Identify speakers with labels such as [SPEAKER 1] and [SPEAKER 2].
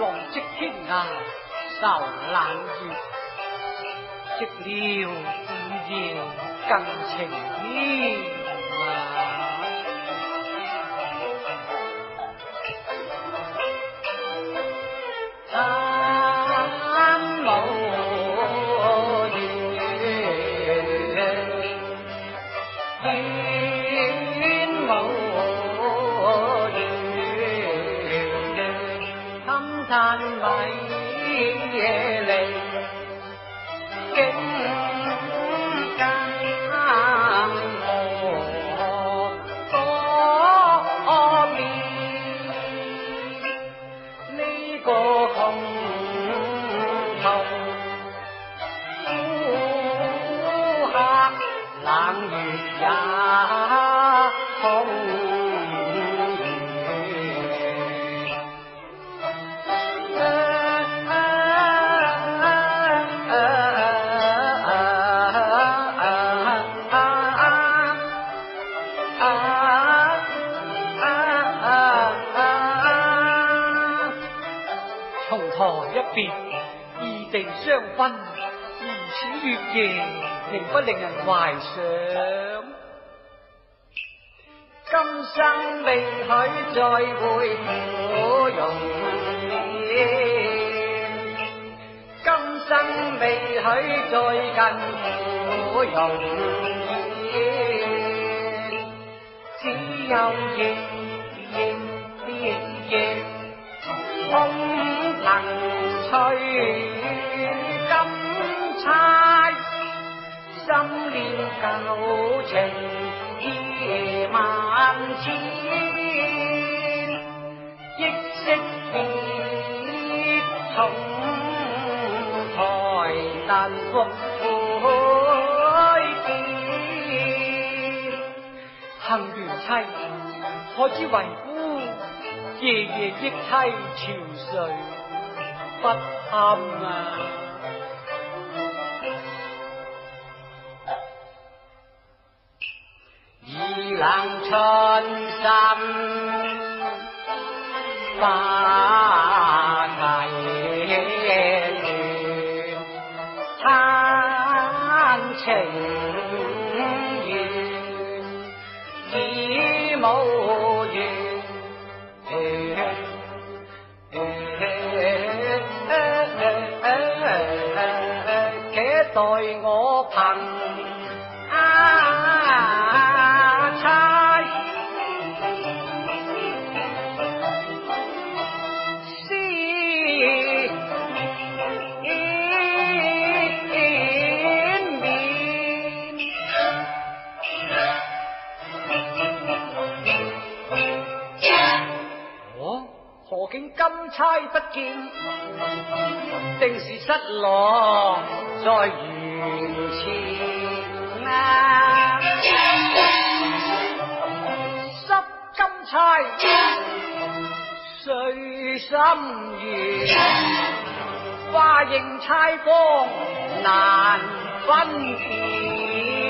[SPEAKER 1] 浪迹天涯愁冷月寂了自夜更情牵啊。
[SPEAKER 2] 山为野岭，景别异地相分，如此月夜，并不令人怀想。
[SPEAKER 1] 今生未许再会芙蓉面，今生未许再近芙蓉面，只有夜夜夜空凭吹。猜心念旧情意万千，忆昔别重台难复会见。
[SPEAKER 2] 恨缘妻，可知为夫夜夜忆妻憔悴不堪啊！
[SPEAKER 1] 冷春心花提恋，叹情待我竟。金钗不见，定是失落在缘前啊！失金钗，碎心缘，花映钗光难分辨。